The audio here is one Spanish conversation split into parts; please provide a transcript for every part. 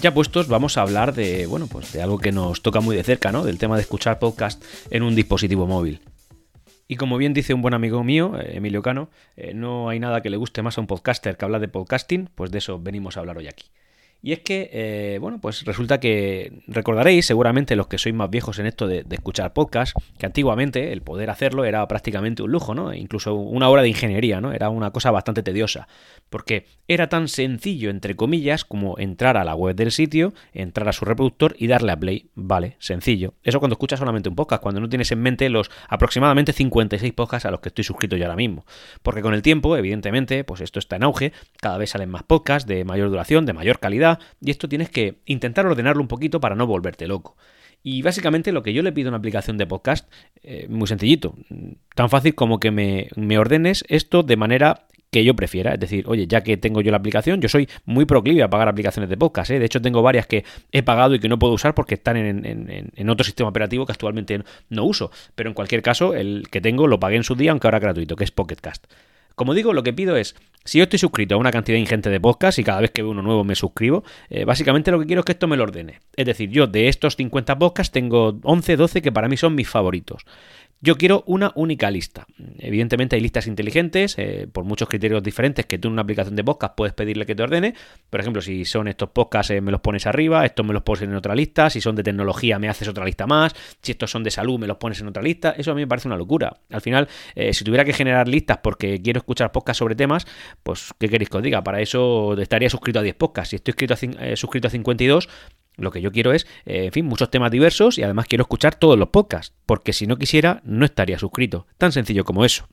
Ya puestos, vamos a hablar de, bueno, pues de algo que nos toca muy de cerca, ¿no? Del tema de escuchar podcast en un dispositivo móvil. Y como bien dice un buen amigo mío, eh, Emilio Cano, eh, no hay nada que le guste más a un podcaster que hablar de podcasting, pues de eso venimos a hablar hoy aquí. Y es que, eh, bueno, pues resulta que recordaréis, seguramente los que sois más viejos en esto de, escuchar podcast, que antiguamente el poder hacerlo era prácticamente un lujo, ¿no? Incluso una hora de ingeniería, ¿no? Era una cosa bastante tediosa, porque era tan sencillo, entre comillas, como entrar a la web del sitio, entrar a su reproductor y darle a play. Vale, sencillo. Eso cuando escuchas solamente un podcast, cuando no tienes en mente los aproximadamente 56 podcasts a los que estoy suscrito yo ahora mismo. Porque con el tiempo, evidentemente, pues esto está en auge, cada vez salen más podcasts de mayor duración, de mayor calidad, y esto tienes que intentar ordenarlo un poquito para no volverte loco. Y básicamente lo que yo le pido a una aplicación de podcast, eh, muy sencillito, tan fácil como que me, me ordenes esto de manera que yo prefiera. Es decir, oye, ya que tengo yo la aplicación, yo soy muy proclive a pagar aplicaciones de podcast. ¿eh? De hecho, tengo varias que he pagado y que no puedo usar porque están en, en, otro sistema operativo que actualmente no uso. Pero en cualquier caso, el que tengo lo pagué en su día, aunque ahora gratuito, que es Pocketcast. Como digo, lo que pido es, si yo estoy suscrito a una cantidad ingente de podcasts y cada vez que veo uno nuevo me suscribo, eh, básicamente lo que quiero es que esto me lo ordene. Es decir, yo de estos 50 podcasts tengo 11, 12 que para mí son mis favoritos. Yo quiero una única lista. Evidentemente hay listas inteligentes, eh, por muchos criterios diferentes que tú en una aplicación de podcast puedes pedirle que te ordene. Por ejemplo, si son estos podcasts eh, me los pones arriba, estos me los pones en otra lista, si son de tecnología me haces otra lista más, si estos son de salud me los pones en otra lista. Eso a mí me parece una locura. Al final, eh, si tuviera que generar listas porque quiero escuchar podcasts sobre temas, pues ¿qué queréis que os diga? Para eso estaría suscrito a 10 podcasts. Si estoy suscrito a 52, lo que yo quiero es, eh, en fin, muchos temas diversos y además quiero escuchar todos los podcasts, porque si no quisiera, no estaría suscrito. Tan sencillo como eso.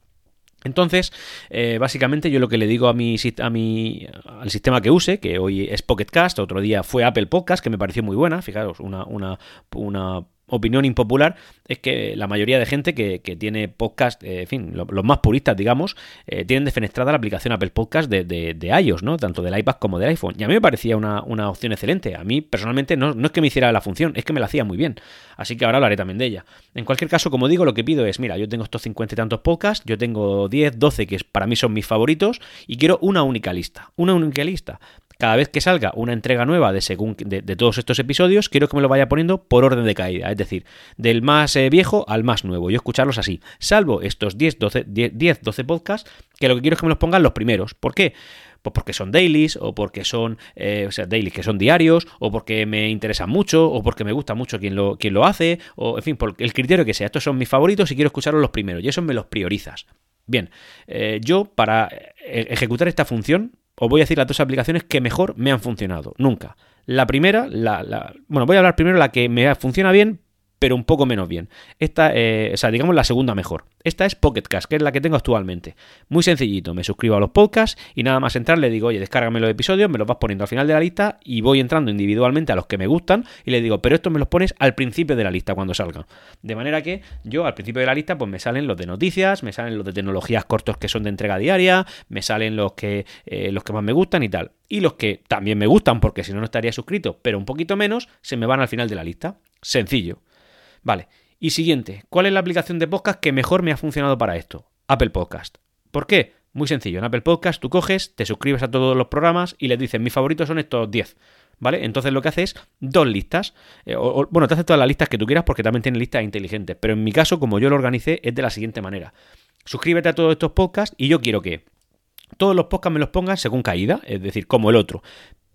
Entonces, eh, básicamente yo lo que le digo a mi, a mi, al sistema que use, que hoy es Pocket Cast, otro día fue Apple Podcast, que me pareció muy buena, fijaros, una, una, una opinión impopular es que la mayoría de gente que, tiene podcast, eh, en fin, los más puristas, digamos, eh, tienen defenestrada la aplicación Apple Podcast de, de, iOS, ¿no? Tanto del iPad como del iPhone. Y a mí me parecía una, opción excelente. A mí, personalmente, no, no, es que me hiciera la función, es que me la hacía muy bien. Así que ahora hablaré también de ella. En cualquier caso, como digo, lo que pido es, mira, yo tengo estos 50 y tantos podcasts, yo tengo 10, 12 que para mí son mis favoritos, y quiero una única lista. Una única lista cada vez que salga una entrega nueva de, según, de, todos estos episodios, quiero que me lo vaya poniendo por orden de caída, es decir, del más eh, viejo al más nuevo, yo escucharlos así, salvo estos 10, 12, 10, 12 podcasts, que lo que quiero es que me los pongan los primeros. ¿Por qué? Pues porque son dailies, o porque son, eh, o sea, dailies que son diarios, o porque me interesan mucho, o porque me gusta mucho quien lo, quien lo hace, o en fin, por el criterio que sea. Estos son mis favoritos y quiero escucharlos los primeros, y eso me los priorizas. Bien, eh, yo para ejecutar esta función os voy a decir las dos aplicaciones que mejor me han funcionado. Nunca. La primera, la, bueno, voy a hablar primero la que me funciona bien, pero un poco menos bien. Esta, eh, o sea, digamos la segunda mejor. Esta es Pocket Cast, que es la que tengo actualmente. Muy sencillito, me suscribo a los podcasts y nada más entrar le digo, oye, descárgame los episodios, me los vas poniendo al final de la lista y voy entrando individualmente a los que me gustan y le digo, pero estos me los pones al principio de la lista cuando salgan. De manera que yo al principio de la lista pues me salen los de noticias, me salen los de tecnologías cortos que son de entrega diaria, me salen los que, eh, los que más me gustan y tal. Y los que también me gustan porque si no no estaría suscrito, pero un poquito menos, se me van al final de la lista. Sencillo. Vale. Y siguiente, ¿cuál es la aplicación de podcast que mejor me ha funcionado para esto? Apple Podcast. ¿Por qué? Muy sencillo, en Apple Podcast tú coges, te suscribes a todos los programas y les dices, mis favoritos son estos 10. ¿Vale? Entonces lo que haces es dos listas. Eh, bueno, te hace todas las listas que tú quieras porque también tiene listas inteligentes. Pero en mi caso, como yo lo organicé, es de la siguiente manera. Suscríbete a todos estos podcasts y yo quiero que todos los podcasts me los pongan según caída, es decir, como el otro.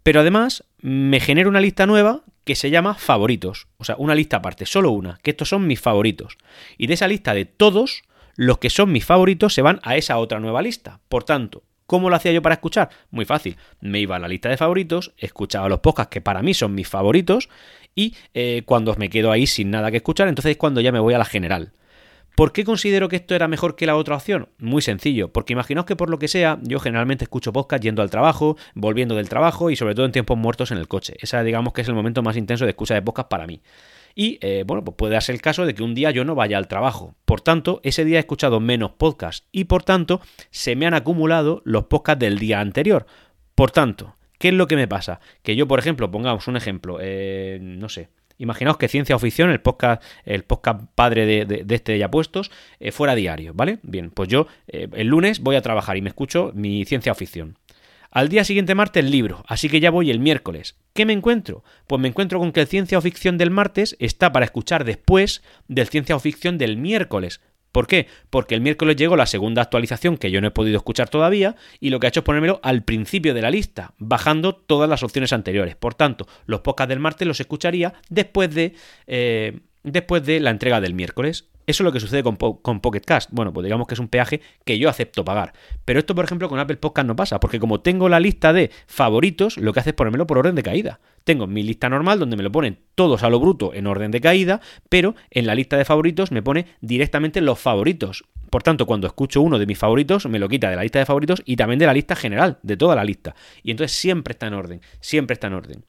Pero además me genera una lista nueva que se llama favoritos. O sea, una lista aparte, solo una, que estos son mis favoritos. Y de esa lista de todos, los que son mis favoritos se van a esa otra nueva lista. Por tanto, ¿cómo lo hacía yo para escuchar? Muy fácil. Me iba a la lista de favoritos, escuchaba los podcasts que para mí son mis favoritos y eh, cuando me quedo ahí sin nada que escuchar, entonces es cuando ya me voy a la general. ¿Por qué considero que esto era mejor que la otra opción? Muy sencillo, porque imaginaos que por lo que sea, yo generalmente escucho podcast yendo al trabajo, volviendo del trabajo y sobre todo en tiempos muertos en el coche. Esa digamos que es el momento más intenso de escucha de podcast para mí. Y eh, bueno, pues puede darse el caso de que un día yo no vaya al trabajo. Por tanto, ese día he escuchado menos podcasts y por tanto se me han acumulado los podcasts del día anterior. Por tanto, ¿qué es lo que me pasa? Que yo, por ejemplo, pongamos un ejemplo, eh, no sé, Imaginaos que Ciencia o Ficción, el podcast, el podcast padre de, este ya puestos, eh, fuera diario, ¿vale? Bien, pues yo eh, el lunes voy a trabajar y me escucho mi Ciencia o Ficción. Al día siguiente martes libro, así que ya voy el miércoles. ¿Qué me encuentro? Pues me encuentro con que el ciencia o ficción del martes está para escuchar después del ciencia o ficción del miércoles. ¿Por qué? Porque el miércoles llegó la segunda actualización que yo no he podido escuchar todavía y lo que ha hecho es ponérmelo al principio de la lista, bajando todas las opciones anteriores. Por tanto, los podcasts del martes los escucharía después de, eh, después de la entrega del miércoles. Eso es lo que sucede con, con, Pocket Cast. Bueno, pues digamos que es un peaje que yo acepto pagar. Pero esto, por ejemplo, con Apple Podcast no pasa, porque como tengo la lista de favoritos, lo que hace es ponérmelo por orden de caída. Tengo mi lista normal donde me lo ponen todos a lo bruto en orden de caída, pero en la lista de favoritos me pone directamente los favoritos. Por tanto, cuando escucho uno de mis favoritos, me lo quita de la lista de favoritos y también de la lista general, de toda la lista. Y entonces siempre está en orden, siempre está en orden.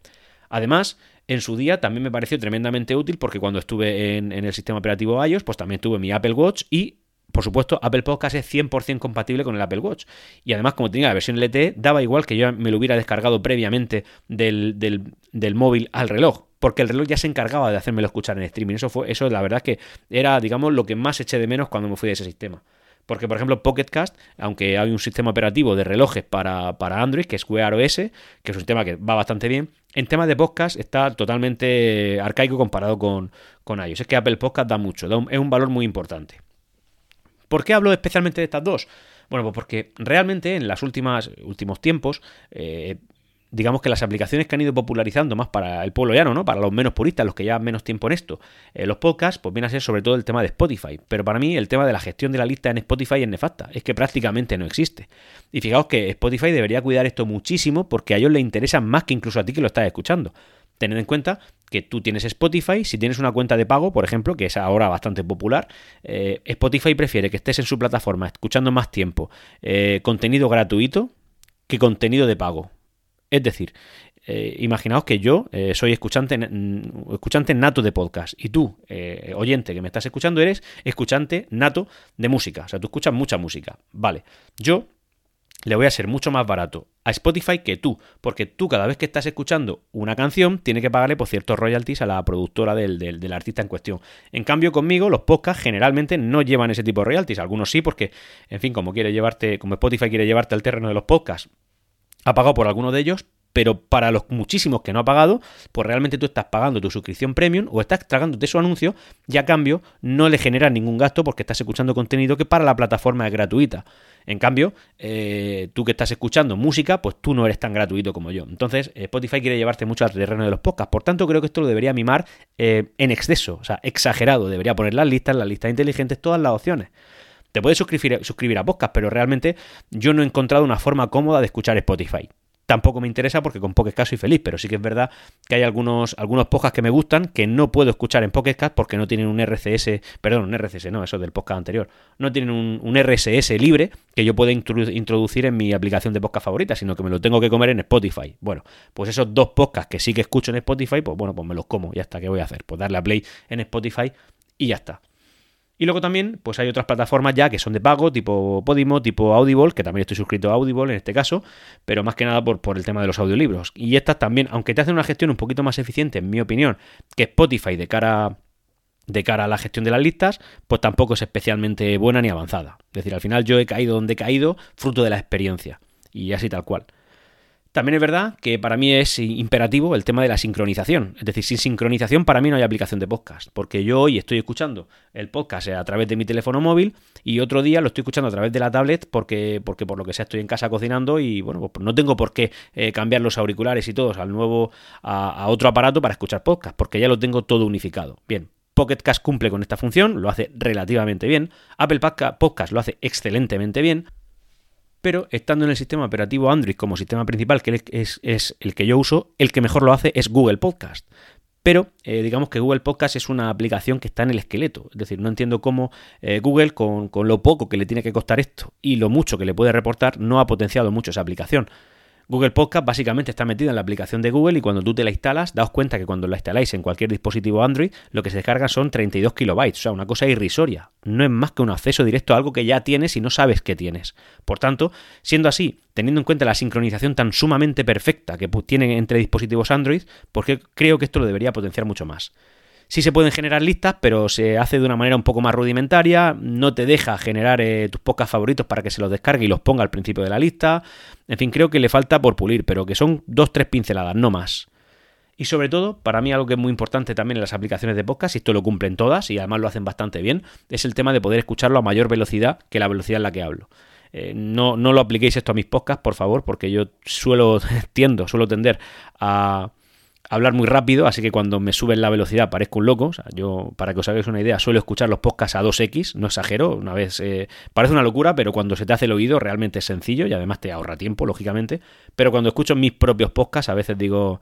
Además, en su día también me pareció tremendamente útil porque cuando estuve en, el sistema operativo iOS, pues también tuve mi Apple Watch y por supuesto, Apple Podcast es 100% compatible con el Apple Watch. Y además, como tenía la versión LTE, daba igual que yo me lo hubiera descargado previamente del, del, móvil al reloj. Porque el reloj ya se encargaba de hacérmelo escuchar en streaming. Eso fue, eso la verdad que era, digamos, lo que más eché de menos cuando me fui de ese sistema. Porque, por ejemplo, Pocket Cast, aunque hay un sistema operativo de relojes para, Android, que es Wear OS, que es un sistema que va bastante bien, en temas de podcast está totalmente arcaico comparado con, con iOS. Es que Apple Podcast da mucho, es un valor muy importante. ¿Por qué hablo especialmente de estas dos? Bueno, pues porque realmente en los últimos tiempos eh, digamos que las aplicaciones que han ido popularizando más para el pueblo llano, ¿no? Para los menos puristas, los que llevan menos tiempo en esto, eh, los podcasts, pues viene a ser sobre todo el tema de Spotify. Pero para mí el tema de la gestión de la lista en Spotify es nefasta, es que prácticamente no existe. Y fijaos que Spotify debería cuidar esto muchísimo porque a ellos les interesa más que incluso a ti que lo estás escuchando. Tened en cuenta que tú tienes Spotify, si tienes una cuenta de pago, por ejemplo, que es ahora bastante popular, eh, Spotify prefiere que estés en su plataforma escuchando más tiempo eh, contenido gratuito que contenido de pago. Es decir, eh, imaginaos que yo eh, soy escuchante, escuchante nato de podcast y tú, eh, oyente que me estás escuchando, eres escuchante nato de música. O sea, tú escuchas mucha música. Vale, yo le voy a ser mucho más barato a Spotify que tú, porque tú cada vez que estás escuchando una canción tienes que pagarle por ciertos royalties a la productora del, del, artista en cuestión. En cambio conmigo los podcasts generalmente no llevan ese tipo de royalties, algunos sí porque, en fin, como quiere llevarte, como Spotify quiere llevarte al terreno de los podcasts ha pagado por alguno de ellos, pero para los muchísimos que no ha pagado, pues realmente tú estás pagando tu suscripción premium o estás tragándote su anuncio y a cambio no le generas ningún gasto porque estás escuchando contenido que para la plataforma es gratuita. En cambio, eh, tú que estás escuchando música, pues tú no eres tan gratuito como yo. Entonces, Spotify quiere llevarte mucho al terreno de los podcasts. Por tanto, creo que esto lo debería mimar eh, en exceso, o sea, exagerado. Debería poner las listas, las listas inteligentes, todas las opciones. Te puedes suscribir, a podcast, pero realmente yo no he encontrado una forma cómoda de escuchar Spotify. Tampoco me interesa porque con Pocket Cast soy feliz, pero sí que es verdad que hay algunos, algunos podcasts que me gustan que no puedo escuchar en Pocket Cast porque no tienen un RCS, perdón, un RCS, no, eso es del podcast anterior, no tienen un, RSS libre que yo pueda introducir en mi aplicación de podcast favorita, sino que me lo tengo que comer en Spotify. Bueno, pues esos dos podcasts que sí que escucho en Spotify, pues bueno, pues me los como, ya está, ¿qué voy a hacer? Pues darle a play en Spotify y ya está. Y luego también, pues hay otras plataformas ya que son de pago, tipo Podimo, tipo Audible, que también estoy suscrito a Audible en este caso, pero más que nada por, por el tema de los audiolibros. Y estas también, aunque te hacen una gestión un poquito más eficiente, en mi opinión, que Spotify de cara de cara a la gestión de las listas, pues tampoco es especialmente buena ni avanzada. Es decir, al final yo he caído donde he caído, fruto de la experiencia. Y así tal cual. También es verdad que para mí es imperativo el tema de la sincronización. Es decir, sin sincronización para mí no hay aplicación de podcast. Porque yo hoy estoy escuchando el podcast a través de mi teléfono móvil y otro día lo estoy escuchando a través de la tablet porque, porque por lo que sea estoy en casa cocinando y bueno, pues no tengo por qué eh, cambiar los auriculares y todos al nuevo, a, otro aparato para escuchar podcast, porque ya lo tengo todo unificado. Bien, Pocket Cast cumple con esta función, lo hace relativamente bien. Apple Podcast lo hace excelentemente bien pero estando en el sistema operativo Android como sistema principal, que es, el que yo uso, el que mejor lo hace es Google Podcast. Pero eh, digamos que Google Podcast es una aplicación que está en el esqueleto. Es decir, no entiendo cómo eh, Google, con, con, lo poco que le tiene que costar esto y lo mucho que le puede reportar, no ha potenciado mucho esa aplicación. Google Podcast básicamente está metida en la aplicación de Google y cuando tú te la instalas, daos cuenta que cuando la instaláis en cualquier dispositivo Android, lo que se descarga son 32 kilobytes, o sea, una cosa irrisoria. No es más que un acceso directo a algo que ya tienes y no sabes que tienes. Por tanto, siendo así, teniendo en cuenta la sincronización tan sumamente perfecta que tienen entre dispositivos Android, porque creo que esto lo debería potenciar mucho más. Sí se pueden generar listas, pero se hace de una manera un poco más rudimentaria, no te deja generar eh, tus podcasts favoritos para que se los descargue y los ponga al principio de la lista. En fin, creo que le falta por pulir, pero que son dos, tres pinceladas, no más. Y sobre todo, para mí algo que es muy importante también en las aplicaciones de podcast, y esto lo cumplen todas y además lo hacen bastante bien, es el tema de poder escucharlo a mayor velocidad que la velocidad en la que hablo. Eh, no, no lo apliquéis esto a mis podcasts, por favor, porque yo suelo, tiendo, suelo tender a hablar muy rápido, así que cuando me suben la velocidad parezco un loco. O sea, yo, para que os hagáis una idea, suelo escuchar los podcasts a 2x, no exagero, una vez eh, parece una locura, pero cuando se te hace el oído realmente es sencillo y además te ahorra tiempo, lógicamente. Pero cuando escucho mis propios podcasts, a veces digo,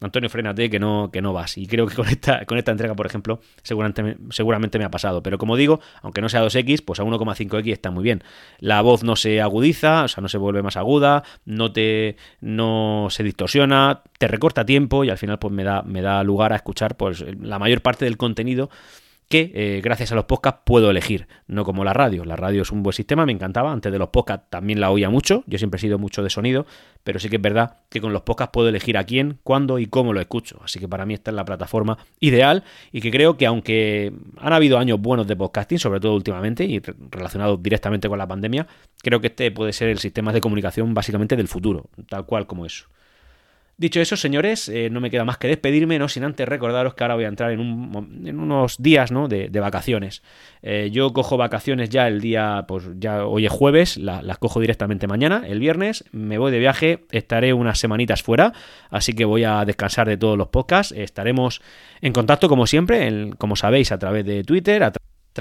Antonio, frénate que no, que no vas. Y creo que con esta, con esta entrega, por ejemplo, seguramente, seguramente me ha pasado. Pero como digo, aunque no sea 2x, pues a 1,5x está muy bien. La voz no se agudiza, o sea, no se vuelve más aguda, no te no se distorsiona, te recorta tiempo y al final pues me da, me da lugar a escuchar pues la mayor parte del contenido que eh, gracias a los podcasts puedo elegir, no como la radio. La radio es un buen sistema, me encantaba. Antes de los podcasts también la oía mucho, yo siempre he sido mucho de sonido, pero sí que es verdad que con los podcasts puedo elegir a quién, cuándo y cómo lo escucho. Así que para mí esta es la plataforma ideal y que creo que aunque han habido años buenos de podcasting, sobre todo últimamente y relacionados directamente con la pandemia, creo que este puede ser el sistema de comunicación básicamente del futuro, tal cual como eso. Dicho eso, señores, eh, no me queda más que despedirme, no sin antes recordaros que ahora voy a entrar en, unos días ¿no? de, vacaciones. Eh, yo cojo vacaciones ya el día, pues ya hoy es jueves, las cojo directamente mañana, el viernes, me voy de viaje, estaré unas semanitas fuera, así que voy a descansar de todos los podcasts, estaremos en contacto como siempre, como sabéis, a través de Twitter,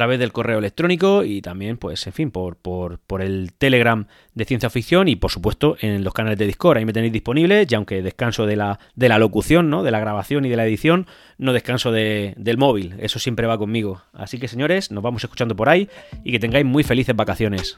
del correo electrónico y también, pues, en fin, por, por, por, el Telegram de Ciencia Ficción y, por supuesto, en los canales de Discord. Ahí me tenéis disponibles y aunque descanso de la, de la locución, ¿no? De la grabación y de la edición, no descanso de, del móvil. Eso siempre va conmigo. Así que, señores, nos vamos escuchando por ahí y que tengáis muy felices vacaciones.